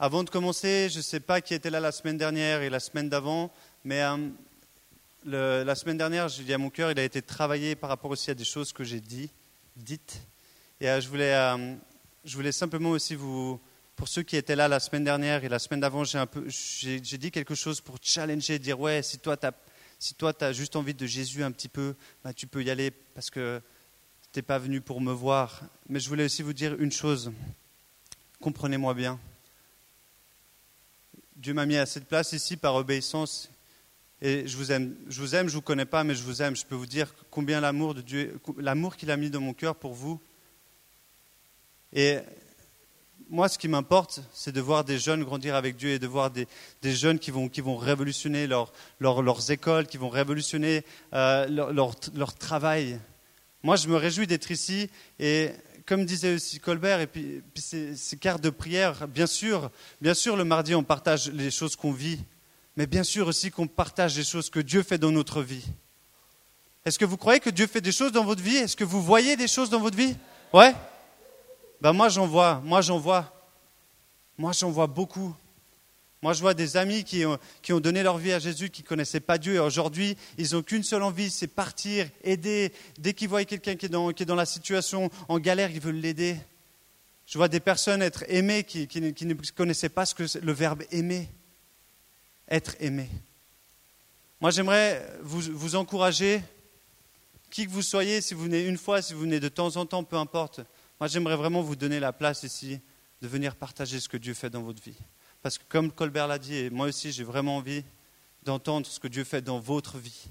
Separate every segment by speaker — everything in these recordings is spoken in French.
Speaker 1: Avant de commencer, je ne sais pas qui était là la semaine dernière et la semaine d'avant, mais euh, la semaine dernière, je dis à mon cœur, il a été travaillé par rapport aussi à des choses que j'ai dit, dites. Et euh, je, voulais, euh, je voulais simplement aussi vous, pour ceux qui étaient là la semaine dernière et la semaine d'avant, j'ai, dit quelque chose pour challenger, dire ouais, si toi tu si toi, as juste envie de Jésus un petit peu, bah, tu peux y aller parce que tu n'es pas venu pour me voir. Mais je voulais aussi vous dire une chose. Comprenez-moi bien. Dieu m'a mis à cette place ici par obéissance. Et je vous aime, je vous aime, je vous connais pas, mais je vous aime. Je peux vous dire combien l'amour de Dieu, l'amour qu'il a mis dans mon cœur pour vous. Et moi, ce qui m'importe, c'est de voir des jeunes grandir avec Dieu et de voir des, jeunes qui vont, qui vont révolutionner leur, leurs écoles, qui vont révolutionner euh, leur, leur, travail. Moi, je me réjouis d'être ici et comme disait aussi Colbert, et puis, ces, ces, cartes de prière, bien sûr, bien sûr, le mardi, on partage les choses qu'on vit, mais bien sûr aussi qu'on partage les choses que Dieu fait dans notre vie. Est-ce que vous croyez que Dieu fait des choses dans votre vie? Est-ce que vous voyez des choses dans votre vie? Ouais? Ben moi j'en vois, moi j'en vois. Moi j'en vois beaucoup. Moi je vois des amis qui ont, donné leur vie à Jésus, qui ne connaissaient pas Dieu, et aujourd'hui ils n'ont qu'une seule envie, c'est partir, aider. Dès qu'ils voient quelqu'un qui, est dans, la situation, en galère, ils veulent l'aider. Je vois des personnes être aimées qui, qui, ne connaissaient pas ce que le verbe aimer. Être aimé. Moi j'aimerais vous, vous encourager, qui que vous soyez, si vous venez une fois, si vous venez de temps en temps, peu importe, moi, j'aimerais vraiment vous donner la place ici de venir partager ce que Dieu fait dans votre vie. Parce que comme Colbert l'a dit, et moi aussi j'ai vraiment envie d'entendre ce que Dieu fait dans votre vie.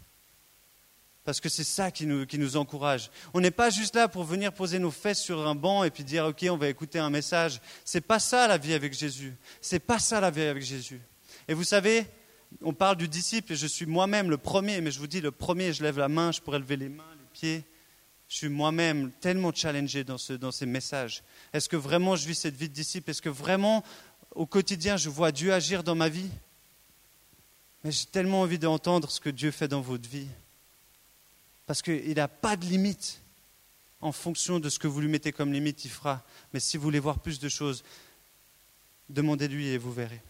Speaker 1: Parce que c'est ça qui nous, qui nous encourage. On n'est pas juste là pour venir poser nos fesses sur un banc et puis dire ok on va écouter un message. C'est pas ça la vie avec Jésus. C'est pas ça la vie avec Jésus. Et vous savez, on parle du disciple et je suis moi-même le premier, mais je vous dis le premier, je lève la main, je pourrais lever les mains, les pieds. Je suis moi-même tellement challengé dans, ces messages. Est-ce que vraiment je vis cette vie de disciple? Est-ce que vraiment au quotidien je vois Dieu agir dans ma vie Mais j'ai tellement envie d'entendre ce que Dieu fait dans votre vie. Parce qu'il n'a pas de limite. En fonction de ce que vous lui mettez comme limite, il fera. Mais si vous voulez voir plus de choses, demandez-lui et vous verrez.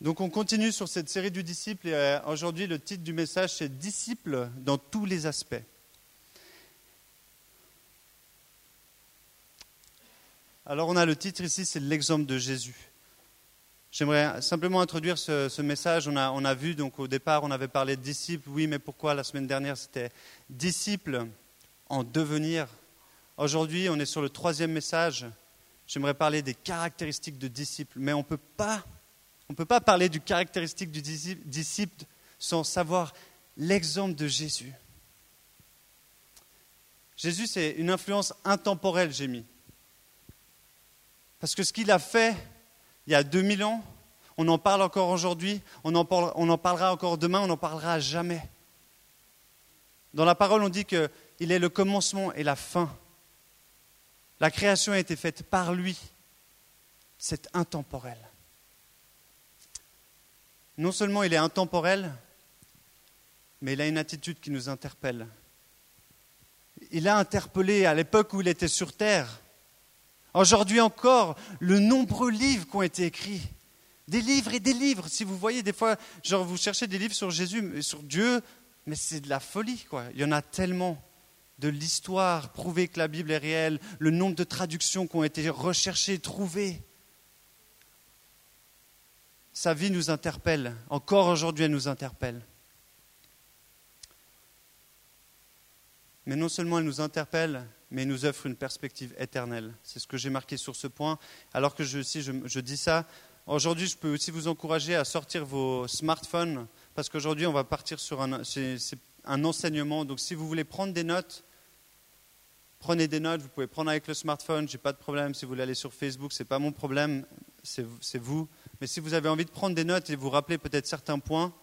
Speaker 1: Donc on continue sur cette série du disciple et euh, aujourd'hui le titre du message c'est Disciple dans tous les aspects. Alors on a le titre ici, c'est l'exemple de Jésus. J'aimerais simplement introduire ce, message. On a, on a, vu, donc au départ, on avait parlé de disciple. Oui, mais pourquoi la semaine dernière c'était disciple en devenir? Aujourd'hui, on est sur le troisième message. J'aimerais parler des caractéristiques de disciple. Mais on ne peut pas on ne peut pas parler du caractéristique du disciple sans savoir l'exemple de Jésus. Jésus, c'est une influence intemporelle, j'ai mis. Parce que ce qu'il a fait il y a 2000 ans, on en parle encore aujourd'hui, on, en parlera encore demain, on n'en parlera jamais. Dans la parole, on dit qu'il est le commencement et la fin. La création a été faite par lui. C'est intemporel non seulement il est intemporel, mais il a une attitude qui nous interpelle. Il a interpellé à l'époque où il était sur Terre. Aujourd'hui encore, le nombreux livres qui ont été écrits. Des livres et des livres. Si vous voyez, des fois, genre, vous cherchez des livres sur Jésus, sur Dieu, mais c'est de la folie. Il y en a tellement de l'histoire, prouver que la Bible est réelle, le nombre de traductions qui ont été recherchées, trouvées. Sa vie nous interpelle. Encore aujourd'hui, elle nous interpelle. Mais non seulement elle nous interpelle, mais nous offre une perspective éternelle. C'est ce que j'ai marqué sur ce point. Alors que je, si je, dis ça, aujourd'hui, je peux aussi vous encourager à sortir vos smartphones, parce qu'aujourd'hui, on va partir sur un, enseignement. Donc, si vous voulez prendre des notes, prenez des notes. Vous pouvez prendre avec le smartphone, j'ai pas de problème. Si vous voulez aller sur Facebook, ce n'est pas mon problème, c'est vous. Mais si vous avez envie de prendre des notes et vous rappeler peut-être certains points,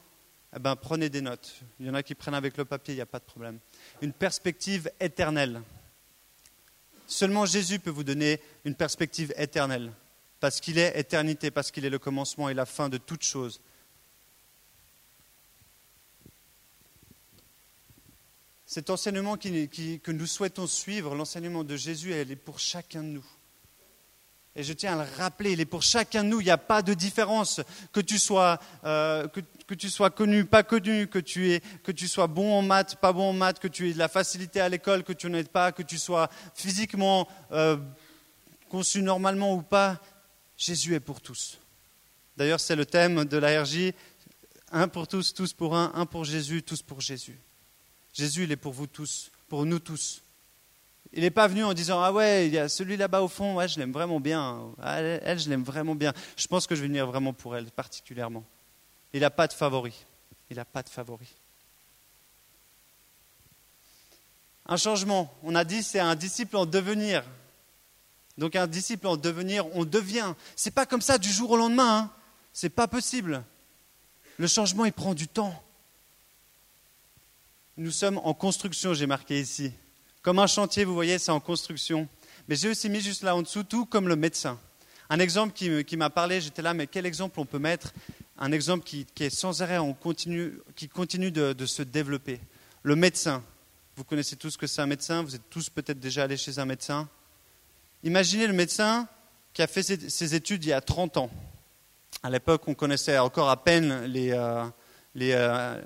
Speaker 1: eh ben, prenez des notes. Il y en a qui prennent avec le papier, il n'y a pas de problème. Une perspective éternelle. Seulement Jésus peut vous donner une perspective éternelle, parce qu'il est éternité, parce qu'il est le commencement et la fin de toutes choses. Cet enseignement que nous souhaitons suivre, l'enseignement de Jésus, elle est pour chacun de nous. Et je tiens à le rappeler, il est pour chacun de nous, il n'y a pas de différence. Que tu sois, euh, connu, pas connu, que tu, sois bon en maths, pas bon en maths, que tu aies de la facilité à l'école, que tu n'aies pas, que tu sois physiquement euh, conçu normalement ou pas, Jésus est pour tous. D'ailleurs, c'est le thème de l'ARJ, un pour tous, tous pour un, un pour Jésus, tous pour Jésus. Jésus, il est pour vous tous, pour nous tous. Il n'est pas venu en disant Ah ouais, il y a celui là-bas au fond, je l'aime vraiment bien. Ah, elle, je l'aime vraiment bien. Je pense que je vais venir vraiment pour elle, particulièrement. Il n'a pas de favori. Il n'a pas de favori. Un changement, on a dit, c'est un disciple en devenir. Donc un disciple en devenir, on devient. C'est pas comme ça du jour au lendemain. Hein. C'est pas possible. Le changement, il prend du temps. Nous sommes en construction, j'ai marqué ici. Comme un chantier, vous voyez, c'est en construction. Mais j'ai aussi mis juste là en dessous, tout comme le médecin. Un exemple qui, m'a parlé, j'étais là, mais quel exemple on peut mettre? Un exemple qui, est sans arrêt, qui continue de, se développer. Le médecin. Vous connaissez tous ce que c'est un médecin, vous êtes tous peut-être déjà allés chez un médecin. Imaginez le médecin qui a fait ses, études il y a 30 ans. À l'époque, on connaissait encore à peine les, euh, euh,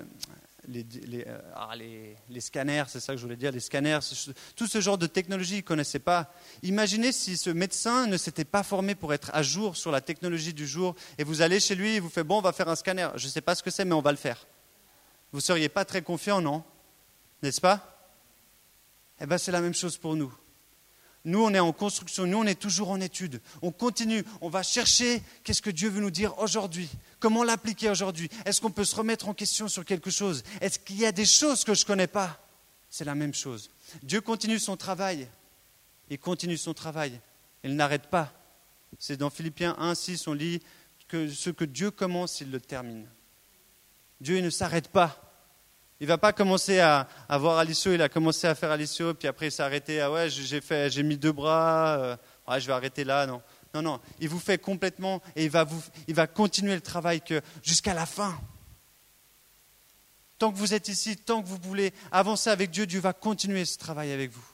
Speaker 1: euh, ah, les, les, scanners, c'est ça que je voulais dire, les scanners, tout ce genre de technologie, ils ne connaissaient pas. Imaginez si ce médecin ne s'était pas formé pour être à jour sur la technologie du jour, et vous allez chez lui et vous faites, bon, on va faire un scanner. Je ne sais pas ce que c'est, mais on va le faire. Vous ne seriez pas très confiant, non? N'est-ce pas? Eh bien, c'est la même chose pour nous. Nous, on est en construction, nous, on est toujours en étude. On continue, on va chercher qu'est-ce que Dieu veut nous dire aujourd'hui, comment l'appliquer aujourd'hui? Est-ce qu'on peut se remettre en question sur quelque chose? Est-ce qu'il y a des choses que je ne connais pas? C'est la même chose. Dieu continue son travail. Il continue son travail. Il n'arrête pas. C'est dans Philippiens 1, 6, on lit que ce que Dieu commence, il le termine. Dieu ne s'arrête pas. Il ne va pas commencer à, voir Alicio, il a commencé à faire Alicio, puis après il s'est arrêté, ah ouais, j'ai, mis deux bras, euh, je vais arrêter là, non. Non, non, il vous fait complètement et il va, continuer le travail jusqu'à la fin. Tant que vous êtes ici, tant que vous voulez avancer avec Dieu, Dieu va continuer ce travail avec vous.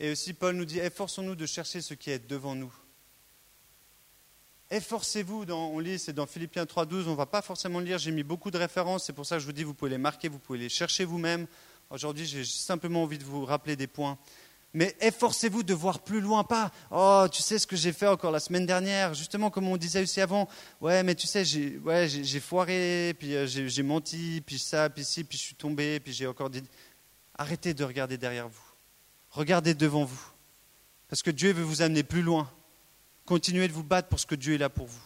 Speaker 1: Et aussi, Paul nous dit, efforçons-nous de chercher ce qui est devant nous. Efforcez-vous, on lit, c'est dans Philippiens 3.12, on ne va pas forcément lire, j'ai mis beaucoup de références, c'est pour ça que je vous dis, vous pouvez les marquer, vous pouvez les chercher vous-même. Aujourd'hui, j'ai simplement envie de vous rappeler des points. Mais efforcez-vous de voir plus loin, pas Oh, tu sais ce que j'ai fait encore la semaine dernière, justement comme on disait aussi avant. Ouais, mais tu sais, j'ai ouais, foiré, puis euh, j'ai menti, puis ça, puis ci, puis je suis tombé, puis j'ai encore dit. Arrêtez de regarder derrière vous. Regardez devant vous. Parce que Dieu veut vous amener plus loin. Continuez de vous battre pour ce que Dieu est là pour vous.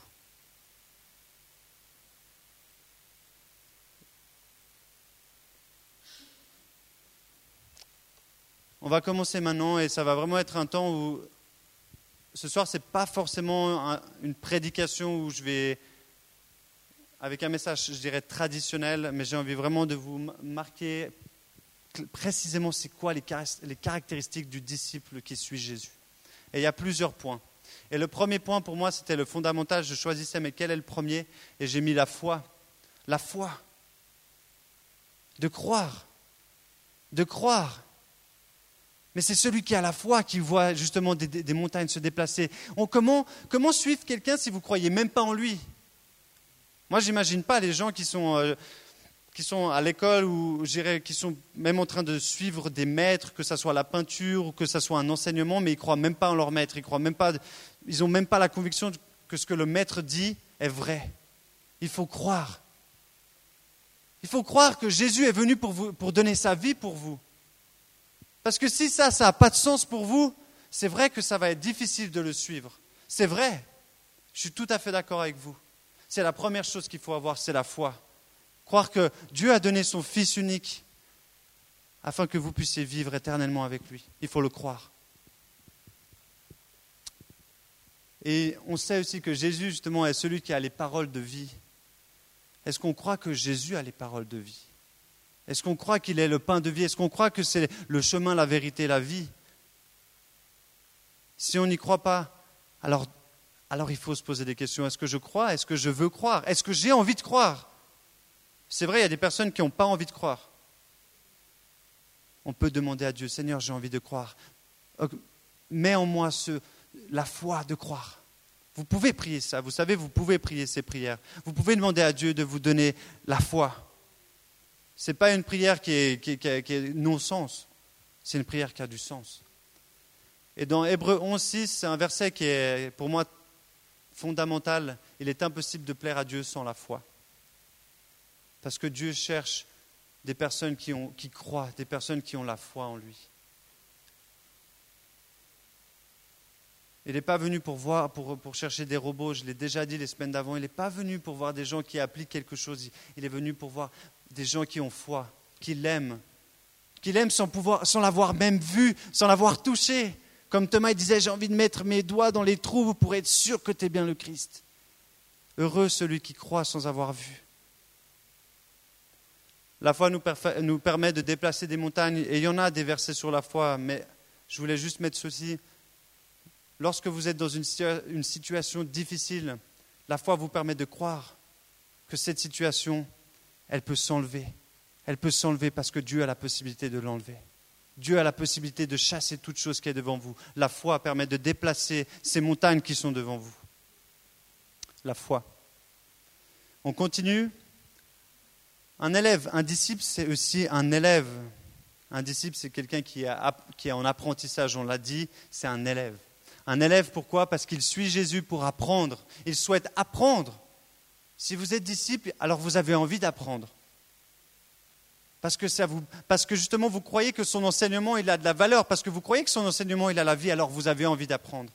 Speaker 1: On va commencer maintenant et ça va vraiment être un temps où ce soir ce n'est pas forcément une prédication où je vais avec un message, je dirais traditionnel, mais j'ai envie vraiment de vous marquer précisément c'est quoi les caractéristiques du disciple qui suit Jésus. Et il y a plusieurs points. Et le premier point pour moi, c'était le fondamental. Je choisissais, mais quel est le premier? Et j'ai mis la foi. La foi. De croire. De croire. Mais c'est celui qui a la foi qui voit justement des, montagnes se déplacer. comment, comment suivre quelqu'un si vous ne croyez même pas en lui? Moi, j'imagine pas les gens qui sont euh, qui sont à l'école ou qui sont même en train de suivre des maîtres, que ce soit la peinture ou que ce soit un enseignement, mais ils ne croient même pas en leur maître, ils n'ont même, pas, même pas la conviction que ce que le maître dit est vrai. Il faut croire. Il faut croire que Jésus est venu pour, vous, pour donner sa vie pour vous. Parce que si ça, ça n'a pas de sens pour vous, c'est vrai que ça va être difficile de le suivre. C'est vrai. Je suis tout à fait d'accord avec vous. C'est la première chose qu'il faut avoir, c'est la foi. Croire que Dieu a donné son Fils unique afin que vous puissiez vivre éternellement avec lui. Il faut le croire. Et on sait aussi que Jésus, justement, est celui qui a les paroles de vie. Est-ce qu'on croit que Jésus a les paroles de vie? Est-ce qu'on croit qu'il est le pain de vie? Est-ce qu'on croit que c'est le chemin, la vérité, la vie? Si on n'y croit pas, alors, alors il faut se poser des questions. Est-ce que je crois? Est-ce que je veux croire? Est-ce que j'ai envie de croire? C'est vrai, il y a des personnes qui n'ont pas envie de croire. on peut demander à Dieu, Seigneur, j'ai envie de croire. Mets en moi ce, la foi de croire. Vous pouvez prier ça, vous savez, vous pouvez prier ces prières. Vous pouvez demander à Dieu de vous donner la foi. Ce n'est pas une prière qui est, qui, est non-sens, c'est une prière qui a du sens. Et dans Hébreu 11, 6, c'est un verset qui est pour moi fondamental. Il est impossible de plaire à Dieu sans la foi. Parce que Dieu cherche des personnes qui, ont, qui croient, des personnes qui ont la foi en lui. Il n'est pas venu pour, voir, pour, pour chercher des robots, je l'ai déjà dit les semaines d'avant, il n'est pas venu pour voir des gens qui appliquent quelque chose, il est venu pour voir des gens qui ont foi, qui l'aiment, qui l'aiment sans, pouvoir, sans l'avoir même vu, sans l'avoir touché. Comme Thomas disait, j'ai envie de mettre mes doigts dans les trous pour être sûr que tu es bien le Christ. Heureux celui qui croit sans avoir vu. La foi nous, permet de déplacer des montagnes, et il y en a des versets sur la foi, mais je voulais juste mettre ceci Lorsque vous êtes dans une, situation difficile, la foi vous permet de croire que cette situation, elle peut s'enlever. Elle peut s'enlever parce que Dieu a la possibilité de l'enlever. Dieu a la possibilité de chasser toute chose qui est devant vous. La foi permet de déplacer ces montagnes qui sont devant vous. La foi. On continue. Un élève, un disciple, c'est aussi un élève. Un disciple, c'est quelqu'un qui, est en apprentissage, on l'a dit, c'est un élève. Un élève, pourquoi? Parce qu'il suit Jésus pour apprendre. Il souhaite apprendre. Si vous êtes disciple, alors vous avez envie d'apprendre. Parce que, ça parce que justement, vous croyez que son enseignement, il a de la valeur. Parce que vous croyez que son enseignement, il a la vie, alors vous avez envie d'apprendre.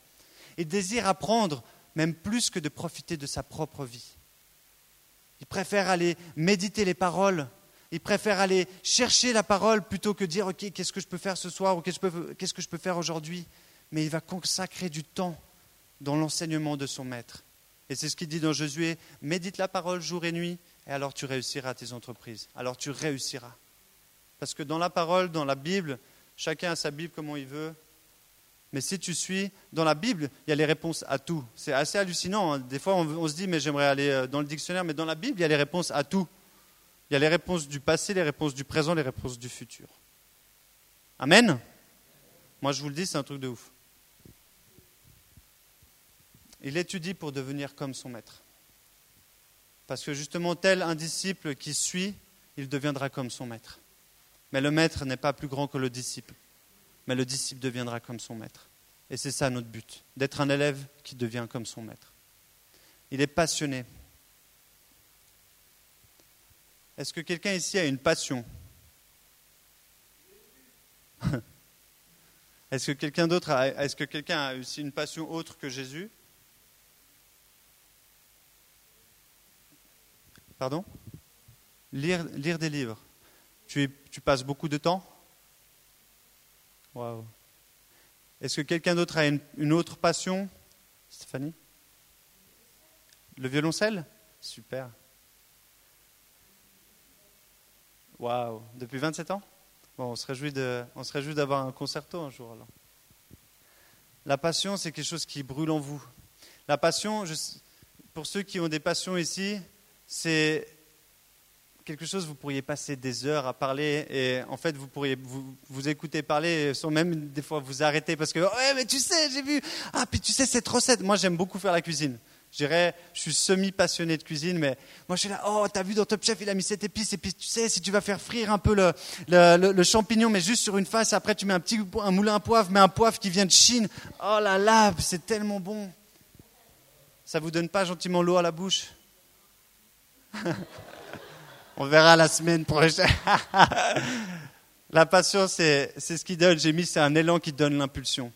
Speaker 1: Il désire apprendre, même plus que de profiter de sa propre vie. Il préfère aller méditer les paroles. Il préfère aller chercher la parole plutôt que dire, OK, qu'est-ce que je peux faire ce soir ou qu'est-ce que je peux faire aujourd'hui? Mais il va consacrer du temps dans l'enseignement de son maître. Et c'est ce qu'il dit dans Josué, médite la parole jour et nuit, et alors tu réussiras tes entreprises. Alors tu réussiras. Parce que dans la parole, dans la Bible, chacun a sa Bible comme il veut. Mais si tu suis, dans la Bible, il y a les réponses à tout. C'est assez hallucinant. Hein. Des fois, on, se dit, mais j'aimerais aller euh, dans le dictionnaire, mais dans la Bible, il y a les réponses à tout. Il y a les réponses du passé, les réponses du présent, les réponses du futur. Amen Moi, je vous le dis, c'est un truc de ouf. Il étudie pour devenir comme son maître. Parce que justement, tel un disciple qui suit, il deviendra comme son maître. Mais le maître n'est pas plus grand que le disciple. Mais le disciple deviendra comme son maître. Et c'est ça notre but, d'être un élève qui devient comme son maître. Il est passionné. Est-ce que quelqu'un ici a une passion? Est-ce que quelqu'un d'autre a, est-ce que quelqu'un a aussi une passion autre que Jésus? Pardon? Lire, des livres. Tu passes beaucoup de temps? Waouh. Est-ce que quelqu'un d'autre a une, autre passion Stéphanie? Le violoncelle? Super. Waouh. Depuis 27 ans? Bon, on se réjouit d'avoir un concerto un jour alors. La passion, c'est quelque chose qui brûle en vous. La passion, pour ceux qui ont des passions ici, c'est quelque chose, vous pourriez passer des heures à parler et en fait, vous pourriez vous, vous écouter parler sans même des fois vous arrêter parce que, ouais, mais tu sais, j'ai vu, ah, puis tu sais, cette recette, moi j'aime beaucoup faire la cuisine. Je dirais, je suis semi-passionné de cuisine, mais moi je suis là, oh, t'as vu dans Top Chef, il a mis cette épice, et puis tu sais, si tu vas faire frire un peu le, le, champignon, mais juste sur une face, après tu mets un petit un moulin à poivre, mais un poivre qui vient de Chine, oh là là, c'est tellement bon. Ça vous donne pas gentiment l'eau à la bouche? On verra la semaine prochaine. la passion, c'est ce qui donne. J'ai mis, c'est un élan qui donne l'impulsion.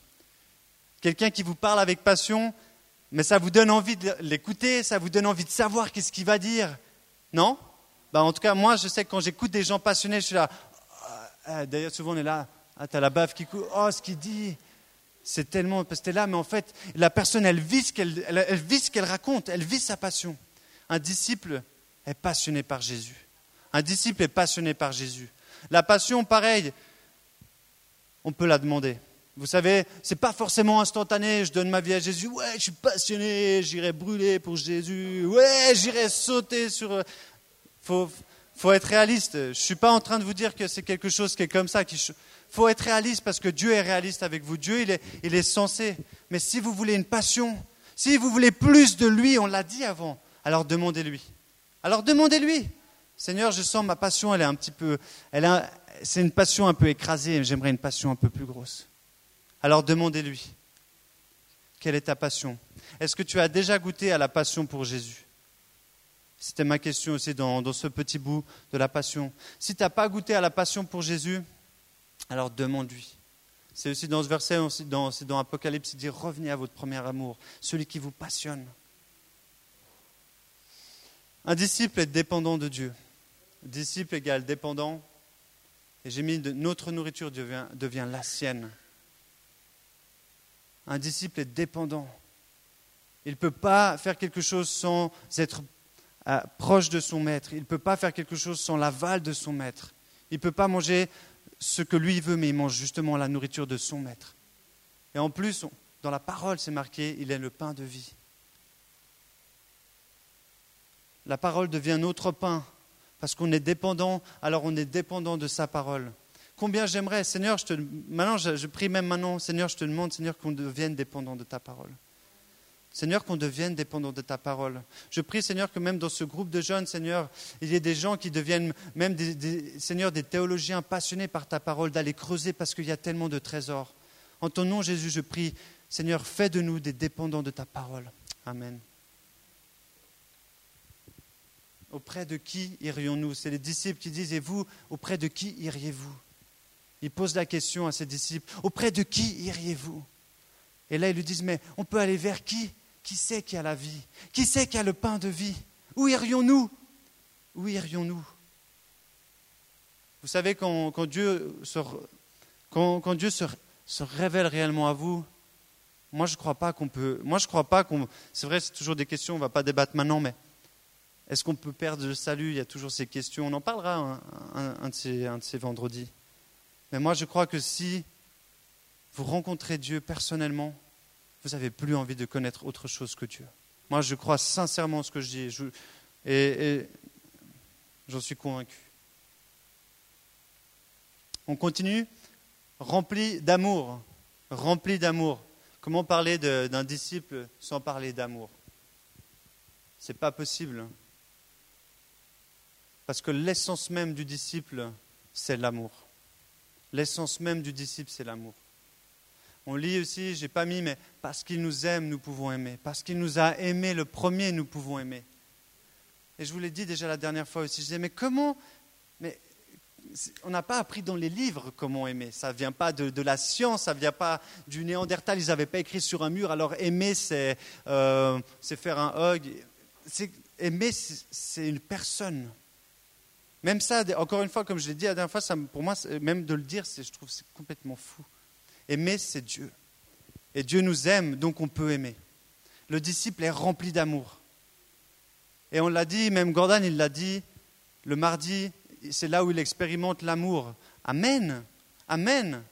Speaker 1: Quelqu'un qui vous parle avec passion, mais ça vous donne envie de l'écouter, ça vous donne envie de savoir qu'est-ce qu'il va dire. Non? Bah, En tout cas, moi, je sais que quand j'écoute des gens passionnés, je suis là. Ah, d'ailleurs, souvent, on est là. Ah, t'as la bave qui coule. Oh, ce qu'il dit. C'est tellement. Parce que t'es là, mais en fait, la personne, elle vit ce qu'elle, elle vit ce qu'elle raconte. Elle vit sa passion. Un disciple, est passionné par Jésus. Un disciple est passionné par Jésus. La passion, pareil, on peut la demander. Vous savez, ce n'est pas forcément instantané. Je donne ma vie à Jésus. Ouais, je suis passionné. J'irai brûler pour Jésus. Ouais, j'irai sauter sur. Faut, faut être réaliste. Je suis pas en train de vous dire que c'est quelque chose qui est comme ça. Il faut être réaliste parce que Dieu est réaliste avec vous. Dieu, il est, il est censé. Mais si vous voulez une passion, si vous voulez plus de lui, on l'a dit avant, alors demandez-lui. Alors demandez-lui. Seigneur, je sens ma passion, elle est un petit peu, c'est une passion un peu écrasée. J'aimerais une passion un peu plus grosse. Alors demandez-lui. Quelle est ta passion? Est-ce que tu as déjà goûté à la passion pour Jésus? C'était ma question aussi dans, ce petit bout de la passion. Si tu n'as pas goûté à la passion pour Jésus, alors demande-lui. C'est aussi dans ce verset, c'est dans, dans Apocalypse, il dit revenez à votre premier amour, celui qui vous passionne. Un disciple est dépendant de Dieu. Disciple égale dépendant. Et j'ai mis notre nourriture devient, devient la sienne. Un disciple est dépendant. Il ne peut pas faire quelque chose sans être euh, proche de son maître. Il ne peut pas faire quelque chose sans l'aval de son maître. Il ne peut pas manger ce que lui veut, mais il mange justement la nourriture de son maître. Et en plus, dans la parole, c'est marqué, il est le pain de vie. La parole devient notre pain, parce qu'on est dépendant, alors on est dépendant de sa parole. Combien j'aimerais, Seigneur, je te, prie même maintenant, Seigneur, je te demande, Seigneur, qu'on devienne dépendant de ta parole. Seigneur, qu'on devienne dépendant de ta parole. Je prie, Seigneur, que même dans ce groupe de jeunes, Seigneur, il y ait des gens qui deviennent même, des, Seigneur, des théologiens passionnés par ta parole, d'aller creuser parce qu'il y a tellement de trésors. En ton nom, Jésus, je prie, Seigneur, fais de nous des dépendants de ta parole. Amen. Auprès de qui irions-nous? C'est les disciples qui disent, et vous, auprès de qui iriez-vous? Il pose la question à ses disciples, auprès de qui iriez-vous? Et là, ils lui disent, mais on peut aller vers qui? Qui sait qui a la vie? Qui sait qui a le pain de vie? Où irions-nous? Où irions-nous? Vous savez, quand, Dieu, se, quand, Dieu se, se, révèle réellement à vous, moi je ne crois pas qu'on peut... Moi je crois pas qu'on... C'est vrai, c'est toujours des questions, on ne va pas débattre maintenant, mais est-ce qu'on peut perdre le salut? Il y a toujours ces questions. On en parlera un, de, ces, vendredis. Mais moi, je crois que si vous rencontrez Dieu personnellement, vous n'avez plus envie de connaître autre chose que Dieu. Moi, je crois sincèrement ce que je dis et, j'en suis convaincu. On continue Rempli d'amour. Rempli d'amour. Comment parler d'un disciple sans parler d'amour? Ce n'est pas possible. Parce que l'essence même du disciple, c'est l'amour. L'essence même du disciple, c'est l'amour. On lit aussi, je n'ai pas mis, mais parce qu'il nous aime, nous pouvons aimer. Parce qu'il nous a aimés le premier, nous pouvons aimer. Et je vous l'ai dit déjà la dernière fois aussi, je disais, mais comment mais On n'a pas appris dans les livres comment aimer. Ça ne vient pas de, la science, ça ne vient pas du Néandertal. Ils n'avaient pas écrit sur un mur, alors aimer, c'est euh, faire un hug. Aimer, c'est une personne. Même ça, encore une fois, comme je l'ai dit la dernière fois, pour moi, même de le dire, je trouve c'est complètement fou. Aimer, c'est Dieu. Et Dieu nous aime, donc on peut aimer. Le disciple est rempli d'amour. Et on l'a dit, même Gordon, il l'a dit, le mardi, c'est là où il expérimente l'amour. Amen. Amen.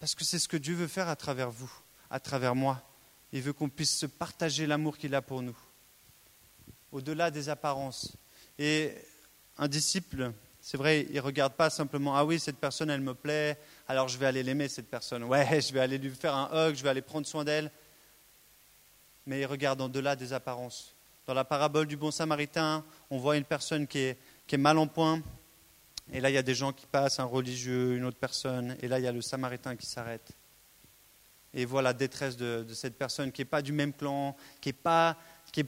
Speaker 1: Parce que c'est ce que Dieu veut faire à travers vous, à travers moi. Il veut qu'on puisse se partager l'amour qu'il a pour nous, au-delà des apparences. Et un disciple, c'est vrai, il ne regarde pas simplement, ah oui, cette personne, elle me plaît, alors je vais aller l'aimer, cette personne. Ouais, je vais aller lui faire un hug, je vais aller prendre soin d'elle. Mais il regarde en-delà des apparences. Dans la parabole du bon samaritain, on voit une personne qui est, qui est mal en point. Et là, il y a des gens qui passent, un religieux, une autre personne. Et là, il y a le samaritain qui s'arrête. Et voit la détresse de, cette personne qui n'est pas du même clan, qui n'est pas qui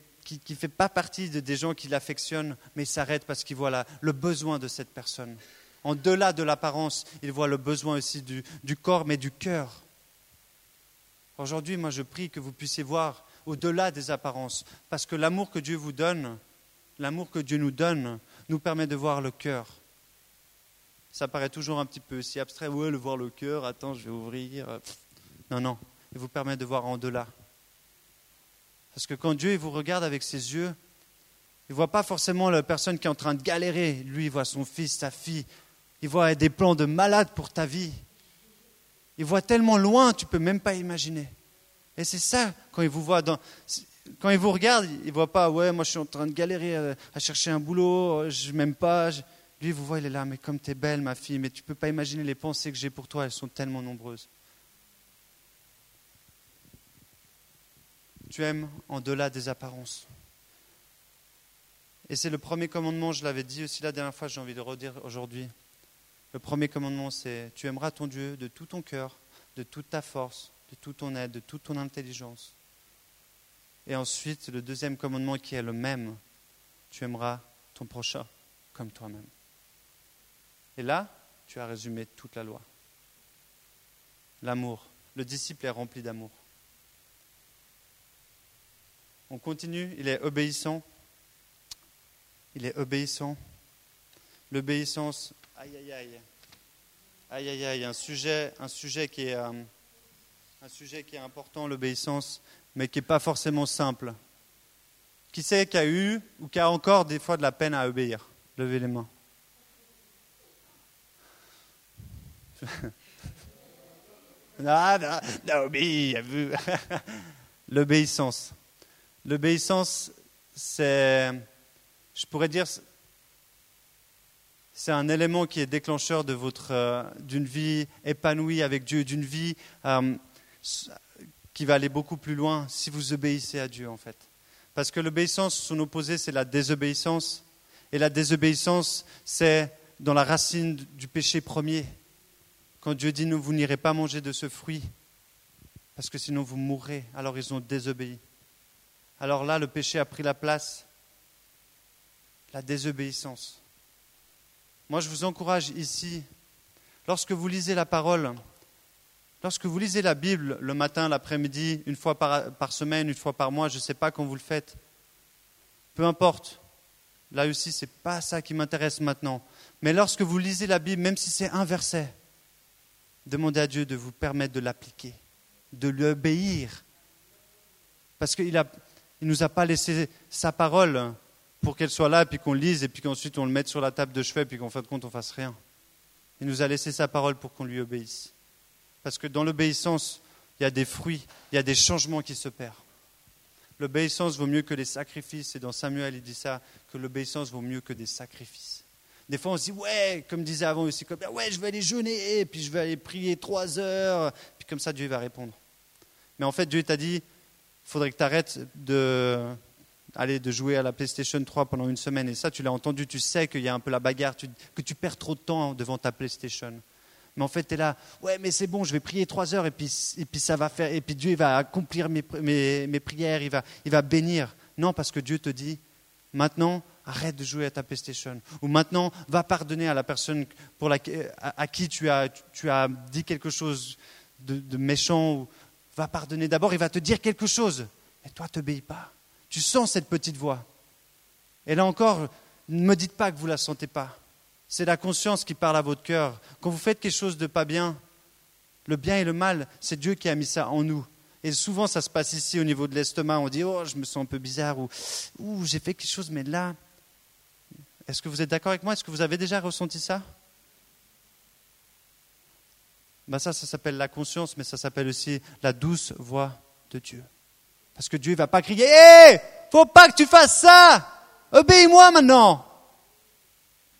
Speaker 1: ne fait pas partie des gens qui l'affectionnent, mais s'arrête parce qu'il voit le besoin de cette personne. En delà de l'apparence, il voit le besoin aussi du, corps, mais du cœur. Aujourd'hui, moi, je prie que vous puissiez voir au-delà des apparences, parce que l'amour que Dieu vous donne, l'amour que Dieu nous donne, nous permet de voir le cœur. Ça paraît toujours un petit peu si abstrait, ouais, le voir le cœur, attends, je vais ouvrir. Non, non, il vous permet de voir en delà. Parce que quand Dieu vous regarde avec ses yeux, il ne voit pas forcément la personne qui est en train de galérer. Lui, il voit son fils, sa fille. Il voit des plans de malade pour ta vie. Il voit tellement loin, tu ne peux même pas imaginer. Et c'est ça, quand il vous voit quand il vous regarde, il ne voit pas, ouais, moi je suis en train de galérer à, chercher un boulot, je m'aime pas. Lui, vous voyez, il est là, mais comme tu es belle, ma fille, mais tu ne peux pas imaginer les pensées que j'ai pour toi, elles sont tellement nombreuses. Tu aimes en delà des apparences. Et c'est le premier commandement, je l'avais dit aussi la dernière fois, j'ai envie de redire aujourd'hui. Le premier commandement, c'est tu aimeras ton Dieu de tout ton cœur, de toute ta force, de toute ton aide, de toute ton intelligence. Et ensuite, le deuxième commandement qui est le même, tu aimeras ton prochain comme toi-même. Et là, tu as résumé toute la loi. L'amour. Le disciple est rempli d'amour. On continue, il est obéissant. Il est obéissant. L'obéissance, aïe aïe aïe. Aïe aïe aïe, un sujet, un sujet qui est euh, un sujet qui est important, l'obéissance, mais qui n'est pas forcément simple. Qui sait qui a eu ou qui a encore des fois de la peine à obéir? Levez les mains. non, non, vu. L'obéissance. L'obéissance, c'est, je pourrais dire, c'est un élément qui est déclencheur de votre, euh, d'une vie épanouie avec Dieu, d'une vie euh, qui va aller beaucoup plus loin si vous obéissez à Dieu, en fait. Parce que l'obéissance, son opposé, c'est la désobéissance. Et la désobéissance, c'est dans la racine du péché premier. Quand Dieu dit, vous n'irez pas manger de ce fruit, parce que sinon vous mourrez. Alors ils ont désobéi alors là, le péché a pris la place, la désobéissance. Moi, je vous encourage ici, lorsque vous lisez la parole, lorsque vous lisez la Bible le matin, l'après-midi, une fois par, semaine, une fois par mois, je ne sais pas quand vous le faites, peu importe. Là aussi, ce n'est pas ça qui m'intéresse maintenant. Mais lorsque vous lisez la Bible, même si c'est un verset, demandez à Dieu de vous permettre de l'appliquer, de l'obéir. Parce qu'il a, il ne nous a pas laissé sa parole pour qu'elle soit là, puis qu'on lise, et puis qu'ensuite on le mette sur la table de chevet, puis qu'en fin de compte on fasse rien. Il nous a laissé sa parole pour qu'on lui obéisse. Parce que dans l'obéissance, il y a des fruits, il y a des changements qui se perdent. L'obéissance vaut mieux que les sacrifices, et dans Samuel il dit ça, que l'obéissance vaut mieux que des sacrifices. Des fois on se dit, ouais, comme disait avant aussi, comme, ouais, je vais aller jeûner, puis je vais aller prier trois heures, puis comme ça Dieu va répondre. Mais en fait, Dieu t'a dit, faudrait que tu arrêtes de, jouer à la PlayStation 3 pendant une semaine. Et ça, tu l'as entendu, tu sais qu'il y a un peu la bagarre, que tu perds trop de temps devant ta PlayStation. Mais en fait, tu es là, ouais, mais c'est bon, je vais prier trois heures et puis, et puis ça va faire, et puis Dieu va accomplir mes, mes, prières, il va, il va bénir. Non, parce que Dieu te dit, maintenant, arrête de jouer à ta PlayStation. Ou maintenant, va pardonner à la personne pour la, à, qui tu as, tu as dit quelque chose de, méchant va pardonner d'abord, il va te dire quelque chose. Mais toi, t'obéis pas. Tu sens cette petite voix. Et là encore, ne me dites pas que vous ne la sentez pas. C'est la conscience qui parle à votre cœur. Quand vous faites quelque chose de pas bien, le bien et le mal, c'est Dieu qui a mis ça en nous. Et souvent, ça se passe ici au niveau de l'estomac. On dit, oh, je me sens un peu bizarre, ou, ou j'ai fait quelque chose, mais là, est-ce que vous êtes d'accord avec moi? Est-ce que vous avez déjà ressenti ça? Ben ça, ça s'appelle la conscience, mais ça s'appelle aussi la douce voix de Dieu. Parce que Dieu ne va pas crier Hé Faut pas que tu fasses ça Obéis-moi maintenant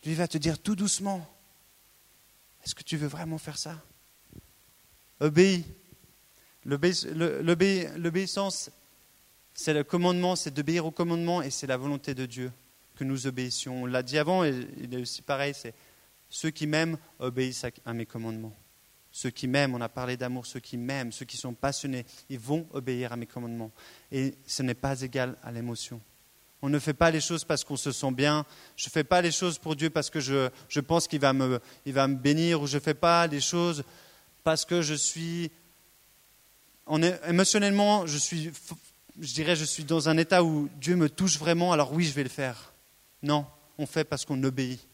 Speaker 1: Lui va te dire tout doucement Est-ce que tu veux vraiment faire ça? Obéis. L'obéissance, c'est le commandement, c'est d'obéir au commandement et c'est la volonté de Dieu que nous obéissions. On l'a dit avant, et il est aussi pareil, c'est ceux qui m'aiment obéissent à mes commandements. Ceux qui m'aiment, on a parlé d'amour, ceux qui m'aiment, ceux qui sont passionnés, ils vont obéir à mes commandements. Et ce n'est pas égal à l'émotion. On ne fait pas les choses parce qu'on se sent bien. Je ne fais pas les choses pour Dieu parce que je, pense qu'il va, me, bénir ou je ne fais pas les choses parce que je suis... Émotionnellement, je, suis, je dirais je suis dans un état où Dieu me touche vraiment, alors oui, je vais le faire. Non, on fait parce qu'on obéit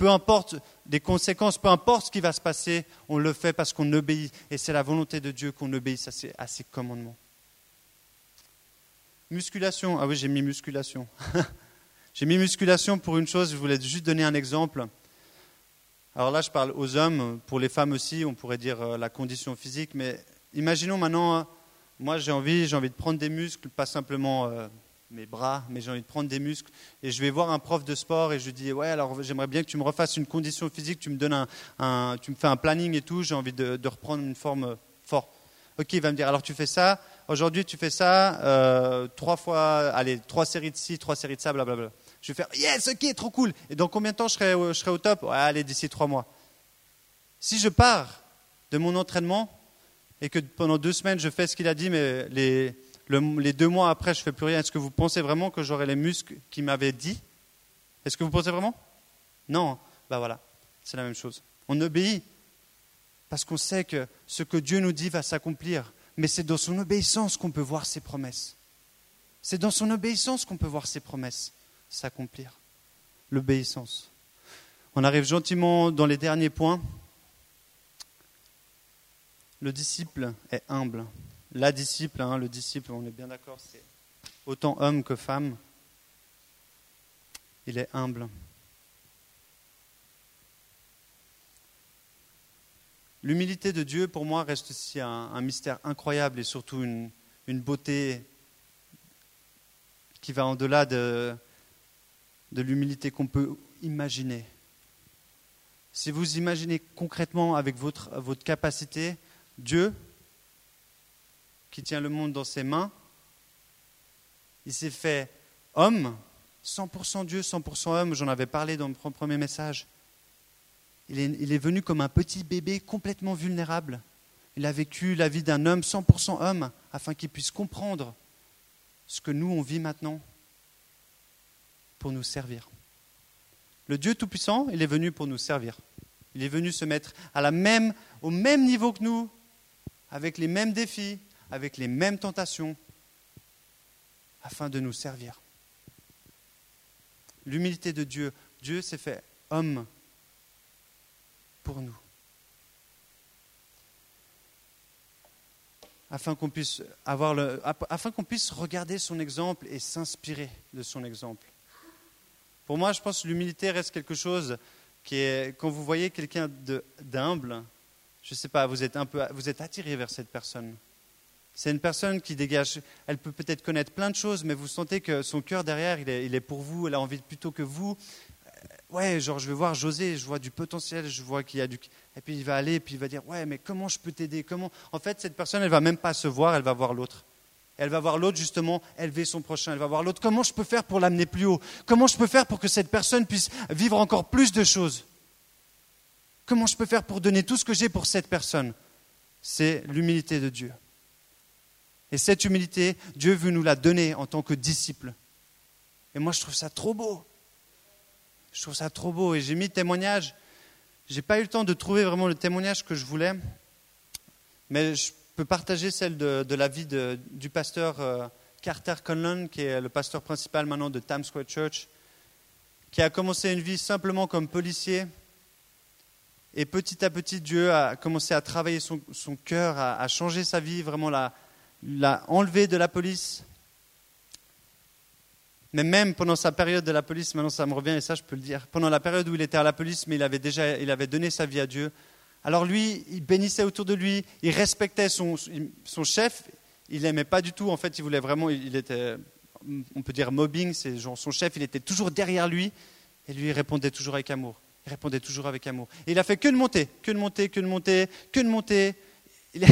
Speaker 1: peu importe les conséquences, peu importe ce qui va se passer, on le fait parce qu'on obéit. Et c'est la volonté de Dieu qu'on obéisse à ses, à ses commandements. Musculation. Ah oui, j'ai mis musculation. j'ai mis musculation pour une chose, je voulais juste donner un exemple. Alors là, je parle aux hommes, pour les femmes aussi, on pourrait dire euh, la condition physique, mais imaginons maintenant, moi j'ai envie, j'ai envie de prendre des muscles, pas simplement euh, mes bras, mais j'ai envie de prendre des muscles. Et je vais voir un prof de sport et je lui dis Ouais, alors j'aimerais bien que tu me refasses une condition physique, tu me, donnes un, tu me fais un planning et tout, j'ai envie de, reprendre une forme forte. Ok, il va me dire Alors tu fais ça, aujourd'hui tu fais ça, euh, trois fois, allez, trois séries de ci, trois séries de ça, blablabla. Je vais faire Yes, ok, trop cool. Et dans combien de temps je serai, je serai au top? Ouais, Allez, d'ici trois mois. Si je pars de mon entraînement et que pendant deux semaines je fais ce qu'il a dit, mais les les deux mois après, je fais plus rien. Est-ce que vous pensez vraiment que j'aurai les muscles qu'il m'avait dit? Est-ce que vous pensez vraiment? Non. Ben voilà, c'est la même chose. On obéit parce qu'on sait que ce que Dieu nous dit va s'accomplir. Mais c'est dans son obéissance qu'on peut voir ses promesses. C'est dans son obéissance qu'on peut voir ses promesses s'accomplir. L'obéissance. On arrive gentiment dans les derniers points. Le disciple est humble la disciple, hein, le disciple, on est bien d'accord, c'est autant homme que femme. Il est humble. L'humilité de Dieu, pour moi, reste aussi un, mystère incroyable et surtout une, une beauté qui va en-delà de, de l'humilité qu'on peut imaginer. Si vous imaginez concrètement avec votre, votre capacité, Dieu, qui tient le monde dans ses mains. Il s'est fait homme, 100% Dieu, 100% homme, j'en avais parlé dans mon premier message. Il est, venu comme un petit bébé complètement vulnérable. Il a vécu la vie d'un homme 100% homme afin qu'il puisse comprendre ce que nous, on vit maintenant pour nous servir. Le Dieu Tout-Puissant, il est venu pour nous servir. Il est venu se mettre à la même, au même niveau que nous, avec les mêmes défis, avec les mêmes tentations afin de nous servir. L'humilité de Dieu, Dieu s'est fait homme pour nous. Afin qu'on puisse, avoir le, afin qu'on puisse regarder son exemple et s'inspirer de son exemple. Pour moi, je pense que l'humilité reste quelque chose qui est, quand vous voyez quelqu'un d'humble, je ne sais pas, vous êtes un peu, vous êtes attiré vers cette personne. C'est une personne qui dégage, elle peut peut-être connaître plein de choses, mais vous sentez que son cœur derrière, il est, pour vous, elle a envie plutôt que vous. Euh, ouais, genre je vais voir José, je vois du potentiel, je vois qu'il y a du... Et puis il va aller, et puis il va dire, ouais, mais comment je peux t'aider? Comment... En fait, cette personne, elle va même pas se voir, elle va voir l'autre. Elle va voir l'autre justement élever son prochain. Elle va voir l'autre. Comment je peux faire pour l'amener plus haut? Comment je peux faire pour que cette personne puisse vivre encore plus de choses? Comment je peux faire pour donner tout ce que j'ai pour cette personne? C'est l'humilité de Dieu. Et cette humilité, Dieu veut nous la donner en tant que disciples. Et moi, je trouve ça trop beau. Je trouve ça trop beau. Et j'ai mis témoignage. Je n'ai pas eu le temps de trouver vraiment le témoignage que je voulais. Mais je peux partager celle de, la vie du pasteur euh, Carter Conlon, qui est le pasteur principal maintenant de Times Square Church, qui a commencé une vie simplement comme policier. Et petit à petit, Dieu a commencé à travailler son, cœur, à, à, changer sa vie, vraiment la, l'a enlevé de la police. Mais même pendant sa période de la police, maintenant ça me revient et ça je peux le dire, pendant la période où il était à la police, mais il avait déjà il avait donné sa vie à Dieu. Alors lui, il bénissait autour de lui, il respectait son, son chef, il n'aimait pas du tout, en fait il voulait vraiment, il était, on peut dire mobbing, c'est genre son chef, il était toujours derrière lui et lui il répondait toujours avec amour. Il répondait toujours avec amour. Et il a fait que de monter, que de monter, que de monter, que de monter. Il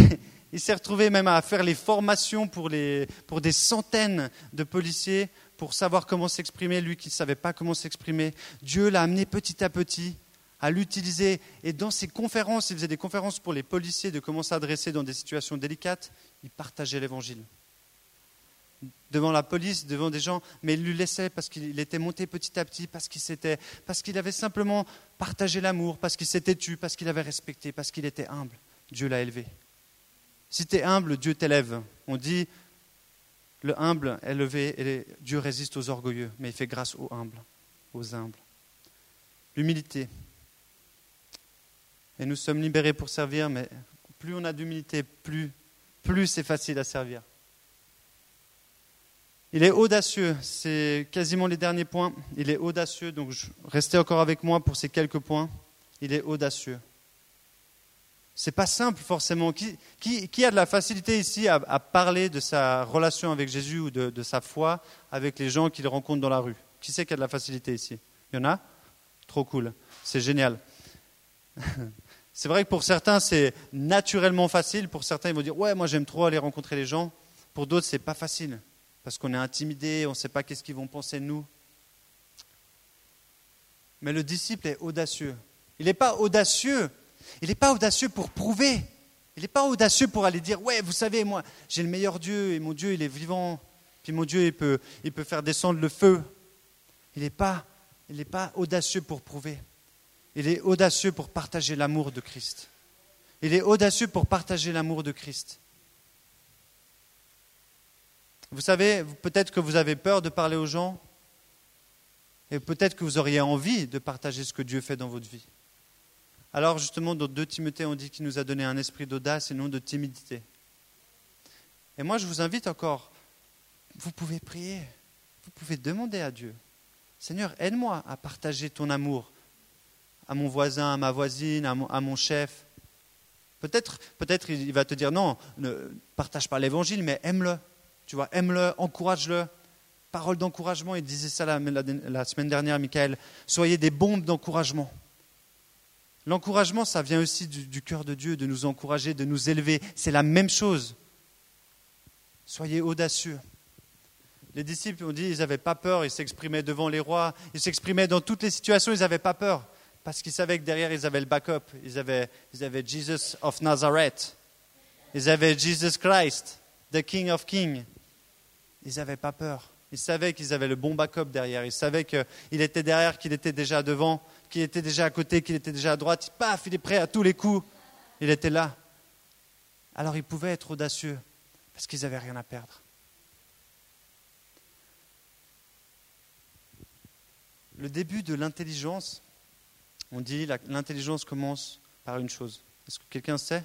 Speaker 1: il s'est retrouvé même à faire les formations pour, des centaines de policiers pour savoir comment s'exprimer, lui qui ne savait pas comment s'exprimer. Dieu l'a amené petit à petit à l'utiliser. Et dans ses conférences, il faisait des conférences pour les policiers de comment s'adresser dans des situations délicates. Il partageait l'évangile. Devant la police, devant des gens, mais il lui laissait parce qu'il était monté petit à petit, parce qu'il parce qu'il avait simplement partagé l'amour, parce qu'il s'était tu, parce qu'il avait respecté, parce qu'il était humble. Dieu l'a élevé. Si tu es humble, Dieu t'élève. On dit, le humble est élevé et Dieu résiste aux orgueilleux, mais il fait grâce aux humbles, aux humbles. L'humilité. Et nous sommes libérés pour servir, mais plus on a d'humilité, plus, plus c'est facile à servir. Il est audacieux, c'est quasiment les derniers points. Il est audacieux, donc restez encore avec moi pour ces quelques points. Il est audacieux. C'est pas simple forcément. Qui, a de la facilité ici à, parler de sa relation avec Jésus ou de, de sa foi avec les gens qu'il rencontre dans la rue? Qui sait qui a de la facilité ici? Il y en a? Trop cool. C'est génial. C'est vrai que pour certains, c'est naturellement facile. Pour certains, ils vont dire Ouais, moi j'aime trop aller rencontrer les gens. Pour d'autres, c'est pas facile. Parce qu'on est intimidé, on ne sait pas qu'est-ce qu'ils vont penser de nous. Mais le disciple est audacieux. Il n'est pas audacieux. Il n'est pas audacieux pour prouver. Il n'est pas audacieux pour aller dire Ouais, vous savez, moi, j'ai le meilleur Dieu et mon Dieu, il est vivant. Puis mon Dieu, il peut, il peut faire descendre le feu. Il n'est pas, pas audacieux pour prouver. Il est audacieux pour partager l'amour de Christ. Il est audacieux pour partager l'amour de Christ. Vous savez, peut-être que vous avez peur de parler aux gens, et peut-être que vous auriez envie de partager ce que Dieu fait dans votre vie. Alors justement, dans 2 Timothée, on dit qu'il nous a donné un esprit d'audace et non de timidité. Et moi, je vous invite encore, vous pouvez prier, vous pouvez demander à Dieu, Seigneur, aide-moi à partager ton amour à mon voisin, à ma voisine, à mon, chef. Peut-être, peut-être il va te dire non, ne partage pas l'évangile, mais aime-le. Tu vois, aime-le, encourage-le. Parole d'encouragement, il disait ça la, la, semaine dernière, Michael. Soyez des bombes d'encouragement. L'encouragement, ça vient aussi du, cœur de Dieu, de nous encourager, de nous élever. C'est la même chose. Soyez audacieux. Les disciples ont dit, ils n'avaient pas peur, ils s'exprimaient devant les rois, ils s'exprimaient dans toutes les situations, ils n'avaient pas peur parce qu'ils savaient que derrière, ils avaient le backup. Ils avaient, ils avaient Jesus of Nazareth. Ils avaient Jesus Christ, the King of Kings. Ils n'avaient pas peur. Ils savaient qu'ils avaient le bon backup derrière. Ils savaient qu'il était derrière, qu'il était déjà devant, qu'il était déjà à côté, qu'il était déjà à droite. Paf, il est prêt à tous les coups. Il était là. Alors ils pouvaient être audacieux parce qu'ils n'avaient rien à perdre. Le début de l'intelligence, on dit l'intelligence commence par une chose. Est-ce que quelqu'un sait?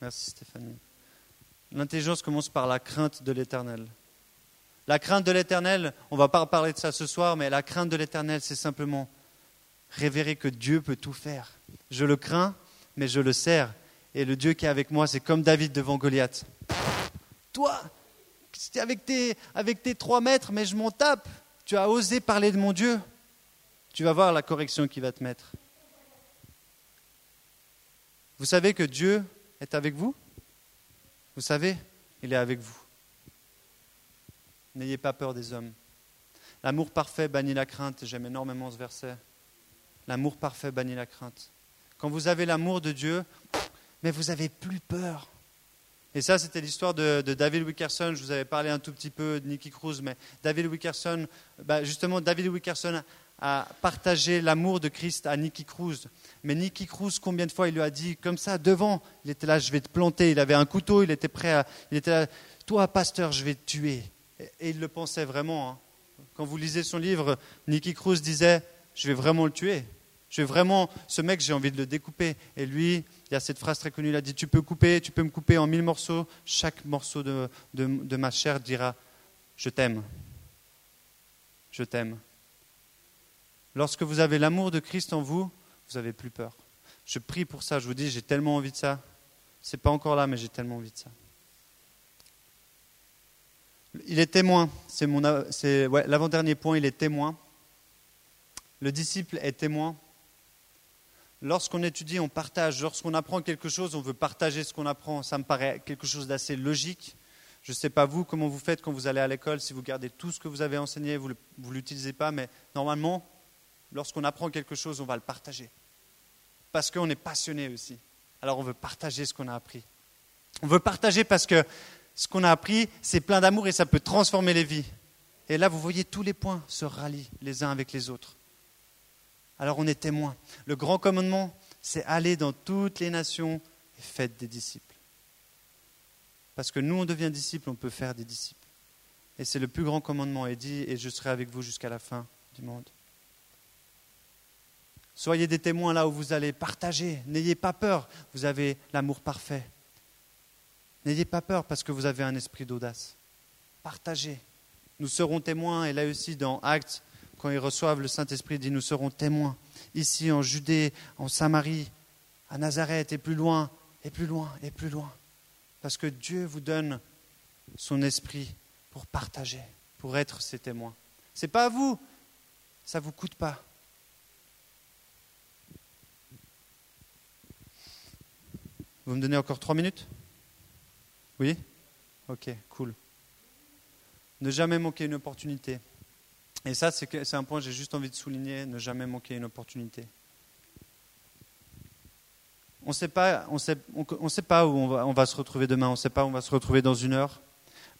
Speaker 1: Merci Stéphanie. L'intelligence commence par la crainte de l'éternel. La crainte de l'éternel, on ne va pas parler de ça ce soir, mais la crainte de l'éternel, c'est simplement révérer que Dieu peut tout faire. Je le crains, mais je le sers. Et le Dieu qui est avec moi, c'est comme David devant Goliath. Toi, avec tes, avec tes trois mètres, mais je m'en tape. Tu as osé parler de mon Dieu tu vas voir la correction qu'il va te mettre. Vous savez que Dieu est avec vous? Vous savez, il est avec vous. N'ayez pas peur des hommes. L'amour parfait bannit la crainte. J'aime énormément ce verset. L'amour parfait bannit la crainte. Quand vous avez l'amour de Dieu, mais vous n'avez plus peur. Et ça, c'était l'histoire de, David Wickerson. Je vous avais parlé un tout petit peu de Nicky Cruz, mais David Wickerson, bah, justement, David Wickerson à partager l'amour de Christ à Nicky Cruz. Mais Nicky Cruz, combien de fois il lui a dit, comme ça, devant, il était là, je vais te planter. Il avait un couteau, il était prêt à. Il était toi, pasteur, je vais te tuer. Et, il le pensait vraiment. Hein. Quand vous lisez son livre, Nicky Cruz disait, je vais vraiment le tuer. Je vais vraiment, ce mec, j'ai envie de le découper. Et lui, il y a cette phrase très connue, il a dit, tu peux couper, tu peux me couper en mille morceaux. Chaque morceau de, ma chair dira, je t'aime. Je t'aime. Lorsque vous avez l'amour de Christ en vous, vous n'avez plus peur. Je prie pour ça, je vous dis, j'ai tellement envie de ça. C'est pas encore là, mais j'ai tellement envie de ça. Il est témoin, c'est l'avant-dernier point, il est témoin. Le disciple est témoin. Lorsqu'on étudie, on partage. Lorsqu'on apprend quelque chose, on veut partager ce qu'on apprend. Ça me paraît quelque chose d'assez logique. Je ne sais pas vous comment vous faites quand vous allez à l'école, si vous gardez tout ce que vous avez enseigné, vous ne l'utilisez pas, mais normalement, lorsqu'on apprend quelque chose, on va le partager. Parce qu'on est passionné aussi. Alors on veut partager ce qu'on a appris. On veut partager parce que ce qu'on a appris, c'est plein d'amour et ça peut transformer les vies. Et là, vous voyez, tous les points se rallient les uns avec les autres. Alors on est témoin. Le grand commandement, c'est aller dans toutes les nations et faites des disciples. Parce que nous, on devient disciples, on peut faire des disciples. Et c'est le plus grand commandement. Et dit, et je serai avec vous jusqu'à la fin du monde. Soyez des témoins là où vous allez partager. N'ayez pas peur, vous avez l'amour parfait. N'ayez pas peur parce que vous avez un esprit d'audace. Partagez. Nous serons témoins, et là aussi dans Actes, quand ils reçoivent le Saint-Esprit, dit Nous serons témoins ici en Judée, en Samarie, à Nazareth et plus loin, et plus loin, et plus loin. Parce que Dieu vous donne son esprit pour partager, pour être ses témoins. Ce n'est pas à vous, ça ne vous coûte pas. Vous me donnez encore trois minutes? Oui? Ok, cool. Ne jamais manquer une opportunité. Et ça, c'est un point que j'ai juste envie de souligner, ne jamais manquer une opportunité. On ne sait pas, on sait, sait pas où on va, se retrouver demain, on ne sait pas où on va se retrouver dans une heure.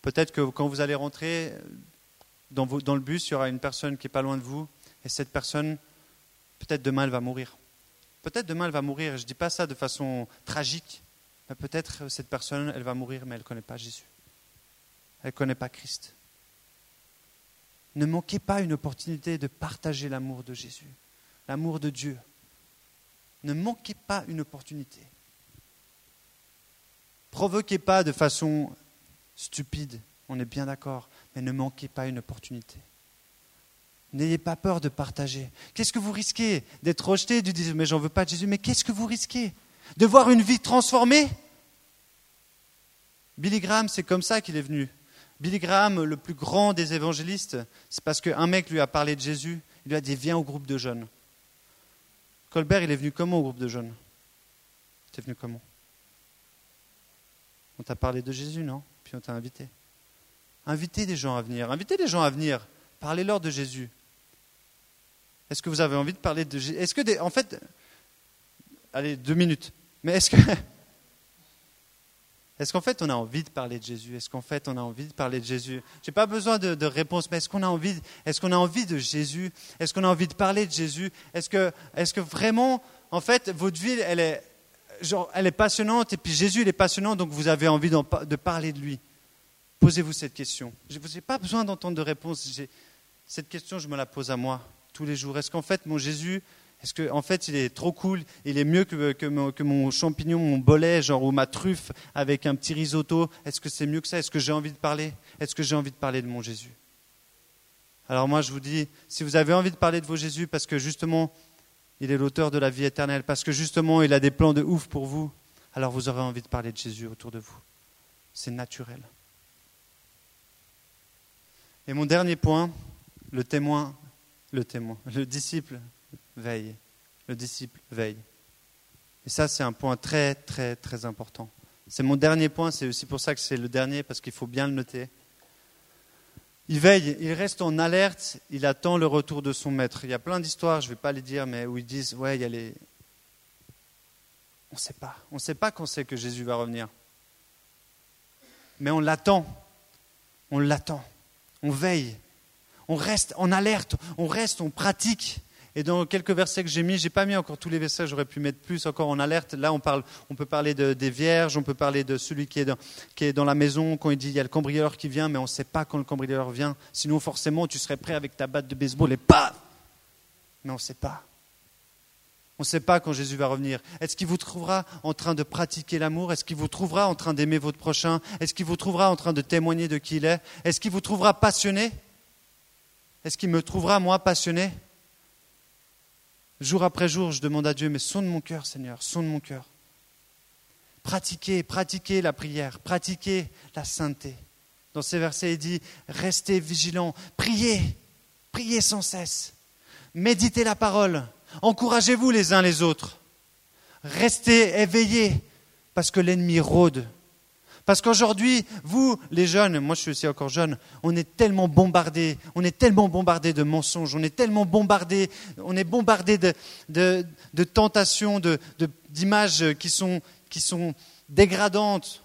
Speaker 1: Peut-être que quand vous allez rentrer dans, dans le bus, il y aura une personne qui est pas loin de vous, et cette personne, peut-être demain, elle va mourir. Peut-être demain, elle va mourir. Je ne dis pas ça de façon tragique, peut-être cette personne, elle va mourir, mais elle ne connaît pas Jésus. Elle ne connaît pas Christ. Ne manquez pas une opportunité de partager l'amour de Jésus, l'amour de Dieu. Ne manquez pas une opportunité. Provoquez pas de façon stupide, on est bien d'accord, mais ne manquez pas une opportunité. N'ayez pas peur de partager. Qu'est-ce que vous risquez D'être rejeté, de dire mais j'en veux pas de Jésus, mais qu'est-ce que vous risquez De voir une vie transformée Billy Graham, c'est comme ça qu'il est venu. Billy Graham, le plus grand des évangélistes, c'est parce qu'un mec lui a parlé de Jésus, il lui a dit Viens au groupe de jeunes. Colbert, il est venu comment au groupe de jeunes? Tu es venu comment? On t'a parlé de Jésus, non? Puis on t'a invité. Invitez des gens à venir. Invitez des gens à venir. Parlez-leur de Jésus. Est-ce que vous avez envie de parler de Jésus Est-ce que, en fait, allez, deux minutes. Mais est-ce que, est-ce qu'en fait on a envie de parler de Jésus? Est-ce qu'en fait on a envie de parler de Jésus? Je n'ai pas besoin de, réponse, mais est-ce qu'on a envie, est-ce a envie de Jésus? Est-ce qu'on a envie de parler de Jésus? Est-ce que, est-ce que vraiment, en fait, votre vie, elle est, genre, elle est passionnante et puis Jésus, il est passionnant, donc vous avez envie de parler de lui? Posez-vous cette question. Je n'ai pas besoin d'entendre de réponse. Cette question, je me la pose à moi tous les jours. Est-ce qu'en fait, mon Jésus, est-ce qu'en en fait, il est trop cool, il est mieux que, que, mon, champignon, mon bolet, genre, ou ma truffe avec un petit risotto. Est-ce que c'est mieux que ça? Est-ce que j'ai envie de parler? Est-ce que j'ai envie de parler de mon Jésus? Alors moi, je vous dis, si vous avez envie de parler de vos Jésus, parce que justement, il est l'auteur de la vie éternelle, parce que justement, il a des plans de ouf pour vous, alors vous aurez envie de parler de Jésus autour de vous. C'est naturel. Et mon dernier point, le témoin, le témoin, le disciple veille. Le disciple veille. Et ça, c'est un point très, très, très important. C'est mon dernier point, c'est aussi pour ça que c'est le dernier, parce qu'il faut bien le noter. Il veille, il reste en alerte, il attend le retour de son maître. Il y a plein d'histoires, je ne vais pas les dire, mais où ils disent, ouais, il y a les... On ne sait pas. On ne sait pas quand c'est que Jésus va revenir. Mais on l'attend. On l'attend. On veille. On reste en alerte. On reste, on pratique. Et dans quelques versets que j'ai mis, j'ai pas mis encore tous les versets, j'aurais pu mettre plus encore en alerte. Là, on, parle, on peut parler de, des vierges, on peut parler de celui qui est, dans, qui est dans la maison, quand il dit il y a le cambrioleur qui vient, mais on ne sait pas quand le cambrioleur vient. Sinon, forcément, tu serais prêt avec ta batte de baseball et paf Mais on ne sait pas. On ne sait pas quand Jésus va revenir. Est-ce qu'il vous trouvera en train de pratiquer l'amour? Est-ce qu'il vous trouvera en train d'aimer votre prochain? Est-ce qu'il vous trouvera en train de témoigner de qui il est? Est-ce qu'il vous trouvera passionné? Est-ce qu'il me trouvera, moi, passionné? Jour après jour, je demande à Dieu, mais sonde mon cœur, Seigneur, sonde mon cœur. Pratiquez, pratiquez la prière, pratiquez la sainteté. Dans ces versets, il dit, restez vigilants, priez, priez sans cesse, méditez la parole, encouragez-vous les uns les autres, restez éveillés, parce que l'ennemi rôde parce qu'aujourd'hui, vous, les jeunes, moi je suis aussi encore jeune, on est tellement bombardés, on est tellement bombardés de mensonges, on est tellement bombardés, on est bombardés de, de, de tentations, d'images de, qui, sont, qui sont dégradantes,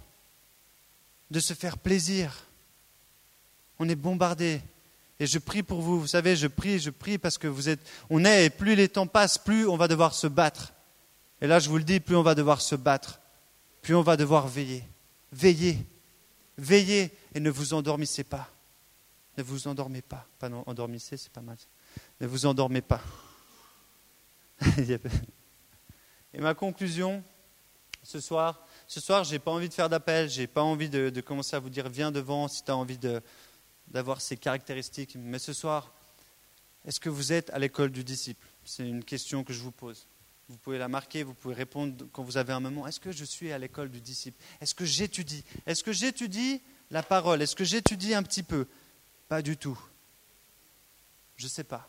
Speaker 1: de se faire plaisir. On est bombardés. Et je prie pour vous, vous savez, je prie, je prie parce que vous êtes, on est, et plus les temps passent, plus on va devoir se battre. Et là, je vous le dis, plus on va devoir se battre, plus on va devoir veiller. Veillez, veillez et ne vous endormissez pas. Ne vous endormez pas. Pas non, endormissez, c'est pas mal. Ne vous endormez pas. et ma conclusion, ce soir, ce soir, je n'ai pas envie de faire d'appel, je n'ai pas envie de, de, commencer à vous dire viens devant si tu as envie d'avoir ces caractéristiques. Mais ce soir, est-ce que vous êtes à l'école du disciple? C'est une question que je vous pose. Vous pouvez la marquer, vous pouvez répondre quand vous avez un moment. Est-ce que je suis à l'école du disciple? Est-ce que j'étudie? Est-ce que j'étudie la parole? Est-ce que j'étudie un petit peu? Pas du tout. Je ne sais pas.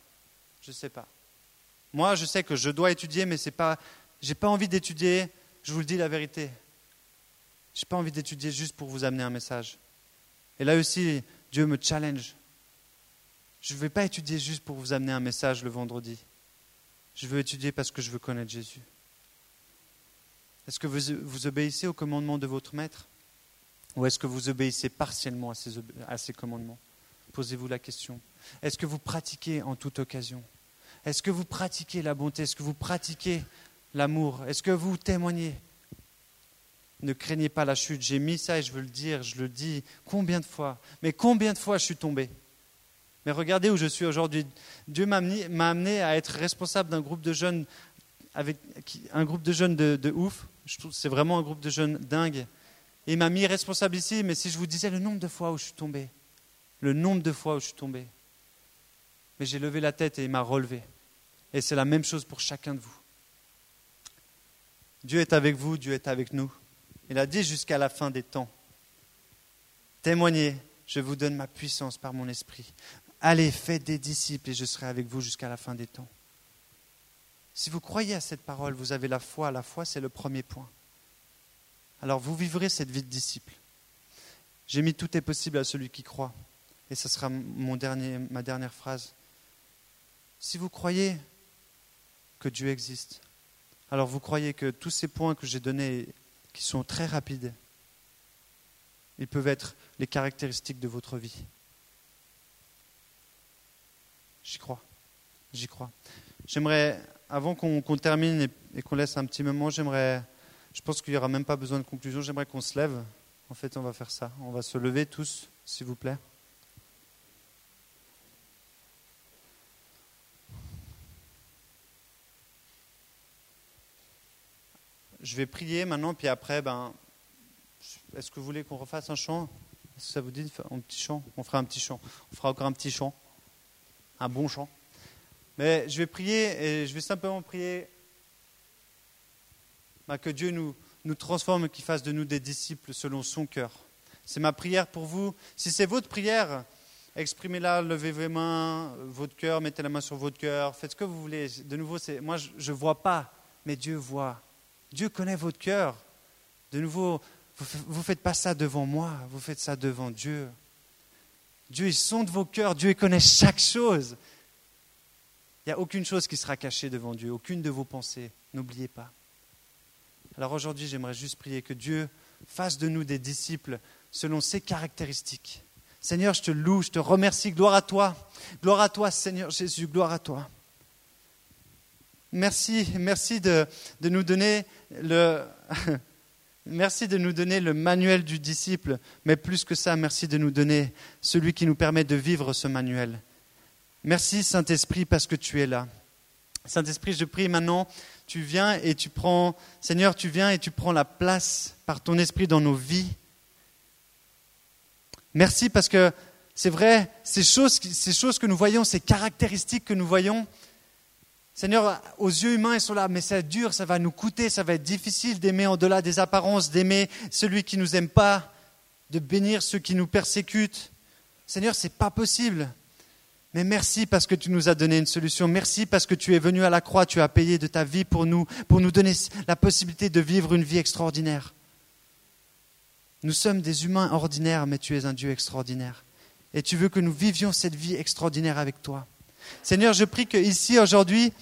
Speaker 1: Je ne sais pas. Moi, je sais que je dois étudier, mais c'est pas. J'ai pas envie d'étudier. Je vous le dis la vérité. J'ai pas envie d'étudier juste pour vous amener un message. Et là aussi, Dieu me challenge. Je ne vais pas étudier juste pour vous amener un message le vendredi. Je veux étudier parce que je veux connaître Jésus. Est-ce que vous, obéissez au commandement de votre maître? Ou est-ce que vous obéissez partiellement à ces commandements? Posez-vous la question. Est-ce que vous pratiquez en toute occasion? Est-ce que vous pratiquez la bonté? Est-ce que vous pratiquez l'amour? Est-ce que vous témoignez? Ne craignez pas la chute. J'ai mis ça et je veux le dire, je le dis. Combien de fois? Mais combien de fois je suis tombé? Mais regardez où je suis aujourd'hui. Dieu m'a amené, à être responsable d'un groupe de jeunes, avec, un groupe de jeunes de, ouf. C'est vraiment un groupe de jeunes dingues. Et il m'a mis responsable ici, mais si je vous disais le nombre de fois où je suis tombé, le nombre de fois où je suis tombé, mais j'ai levé la tête et il m'a relevé. Et c'est la même chose pour chacun de vous. Dieu est avec vous, Dieu est avec nous. Il a dit jusqu'à la fin des temps. Témoignez, je vous donne ma puissance par mon esprit. Allez, faites des disciples et je serai avec vous jusqu'à la fin des temps. Si vous croyez à cette parole, vous avez la foi. La foi, c'est le premier point. Alors vous vivrez cette vie de disciple. J'ai mis tout est possible à celui qui croit. Et ce sera ma dernière phrase. Si vous croyez que Dieu existe, alors vous croyez que tous ces points que j'ai donnés, qui sont très rapides, ils peuvent être les caractéristiques de votre vie. J'y crois. J'y crois. J'aimerais, avant qu'on termine et, qu'on laisse un petit moment, j'aimerais, je pense qu'il n'y aura même pas besoin de conclusion, j'aimerais qu'on se lève. En fait, on va faire ça. On va se lever tous, s'il vous plaît. Je vais prier maintenant, puis après, ben, est-ce que vous voulez qu'on refasse un chant? Est-ce que ça vous dit un petit chant On fera un petit chant. On fera encore un petit chant. Un bon chant. Mais je vais prier et je vais simplement prier bah, que Dieu nous, nous transforme, qu'il fasse de nous des disciples selon son cœur. C'est ma prière pour vous. Si c'est votre prière, exprimez-la, levez vos mains, votre cœur, mettez la main sur votre cœur, faites ce que vous voulez. De nouveau, moi je ne vois pas, mais Dieu voit. Dieu connaît votre cœur. De nouveau, vous ne faites pas ça devant moi, vous faites ça devant Dieu. Dieu, il sonde vos cœurs, Dieu connaît chaque chose. Il n'y a aucune chose qui sera cachée devant Dieu, aucune de vos pensées. N'oubliez pas. Alors aujourd'hui, j'aimerais juste prier que Dieu fasse de nous des disciples selon ses caractéristiques. Seigneur, je te loue, je te remercie. Gloire à toi. Gloire à toi, Seigneur Jésus. Gloire à toi. Merci, merci de nous donner le, Merci de nous donner le manuel du disciple, mais plus que ça, merci de nous donner celui qui nous permet de vivre ce manuel. Merci Saint-Esprit parce que tu es là. Saint-Esprit, je prie maintenant, tu viens et tu prends, Seigneur, tu viens et tu prends la place par ton esprit dans nos vies. Merci parce que c'est vrai, ces choses, ces choses que nous voyons, ces caractéristiques que nous voyons, Seigneur, aux yeux humains, ils sont là, mais c'est dur, ça va nous coûter, ça va être difficile d'aimer au-delà des apparences, d'aimer celui qui ne nous aime pas, de bénir ceux qui nous persécutent. Seigneur, ce n'est pas possible. Mais merci parce que tu nous as donné une solution. Merci parce que tu es venu à la croix, tu as payé de ta vie pour nous, pour nous donner la possibilité de vivre une vie extraordinaire. Nous sommes des humains ordinaires, mais tu es un Dieu extraordinaire. Et tu veux que nous vivions cette vie extraordinaire avec toi. Seigneur, je prie qu'ici, aujourd'hui,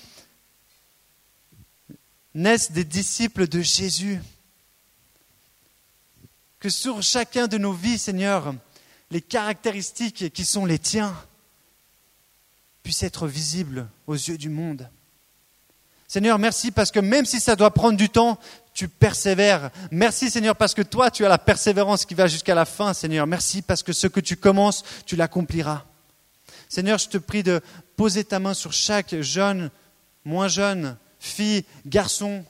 Speaker 1: naissent des disciples de Jésus. Que sur chacun de nos vies, Seigneur, les caractéristiques qui sont les tiens puissent être visibles aux yeux du monde. Seigneur, merci parce que même si ça doit prendre du temps, tu persévères. Merci Seigneur parce que toi, tu as la persévérance qui va jusqu'à la fin, Seigneur. Merci parce que ce que tu commences, tu l'accompliras. Seigneur, je te prie de poser ta main sur chaque jeune, moins jeune, fille, garçon.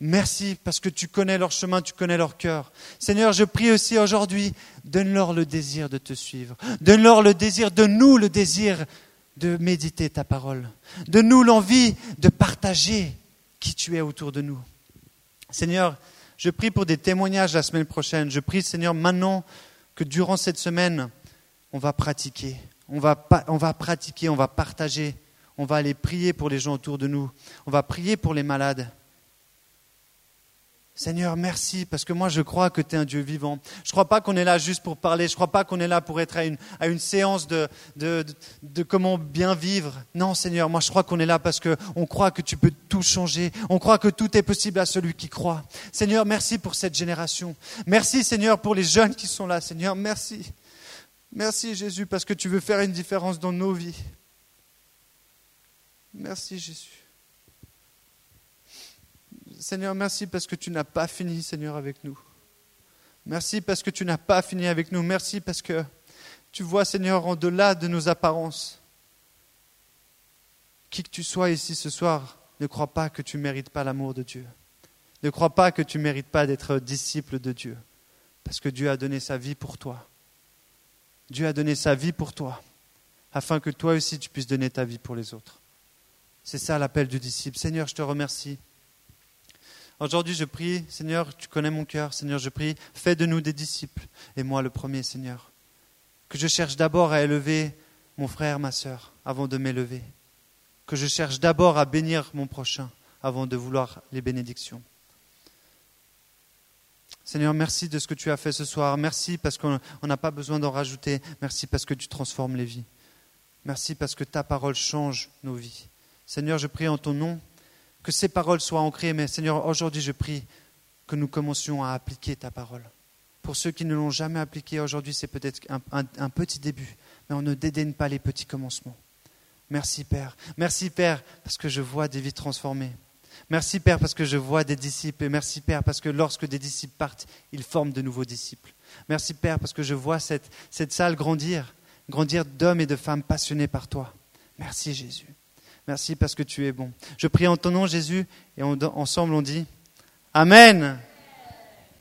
Speaker 1: Merci parce que tu connais leur chemin, tu connais leur cœur. Seigneur, je prie aussi aujourd'hui, donne-leur le désir de te suivre. Donne-leur le désir, de nous le désir de méditer ta parole. Donne-nous l'envie de partager qui tu es autour de nous. Seigneur, je prie pour des témoignages la semaine prochaine. Je prie, Seigneur, maintenant que durant cette semaine, on va pratiquer. On va, on va pratiquer, on va partager. On va aller prier pour les gens autour de nous. On va prier pour les malades. Seigneur, merci, parce que moi je crois que tu es un Dieu vivant. Je ne crois pas qu'on est là juste pour parler, je ne crois pas qu'on est là pour être à une, séance de, de, de, comment bien vivre. Non, Seigneur, moi je crois qu'on est là parce qu'on croit que tu peux tout changer. On croit que tout est possible à celui qui croit. Seigneur, merci pour cette génération. Merci, Seigneur, pour les jeunes qui sont là. Seigneur, merci. Merci, Jésus, parce que tu veux faire une différence dans nos vies. Merci, Jésus. Seigneur, merci parce que tu n'as pas fini, Seigneur, avec nous. Merci parce que tu n'as pas fini avec nous. Merci parce que tu vois, Seigneur, en delà de nos apparences. Qui que tu sois ici ce soir, ne crois pas que tu mérites pas l'amour de Dieu. Ne crois pas que tu ne mérites pas d'être disciple de Dieu. Parce que Dieu a donné sa vie pour toi. Dieu a donné sa vie pour toi, afin que toi aussi tu puisses donner ta vie pour les autres. C'est ça l'appel du disciple. Seigneur, je te remercie. Aujourd'hui, je prie, Seigneur, tu connais mon cœur, Seigneur, je prie, fais de nous des disciples, et moi le premier, Seigneur. Que je cherche d'abord à élever mon frère, ma sœur, avant de m'élever. Que je cherche d'abord à bénir mon prochain, avant de vouloir les bénédictions. Seigneur, merci de ce que tu as fait ce soir. Merci parce qu'on n'a pas besoin d'en rajouter. Merci parce que tu transformes les vies. Merci parce que ta parole change nos vies. Seigneur, je prie en ton nom que ces paroles soient ancrées, mais Seigneur, aujourd'hui je prie que nous commencions à appliquer ta parole. Pour ceux qui ne l'ont jamais appliquée, aujourd'hui c'est peut-être un, petit début, mais on ne dédaigne pas les petits commencements. Merci Père. Merci Père parce que je vois des vies transformées. Merci Père parce que je vois des disciples. Et merci Père parce que lorsque des disciples partent, ils forment de nouveaux disciples. Merci Père parce que je vois cette, cette salle grandir, grandir d'hommes et de femmes passionnés par toi. Merci Jésus. Merci parce que tu es bon. Je prie en ton nom, Jésus, et ensemble on dit Amen.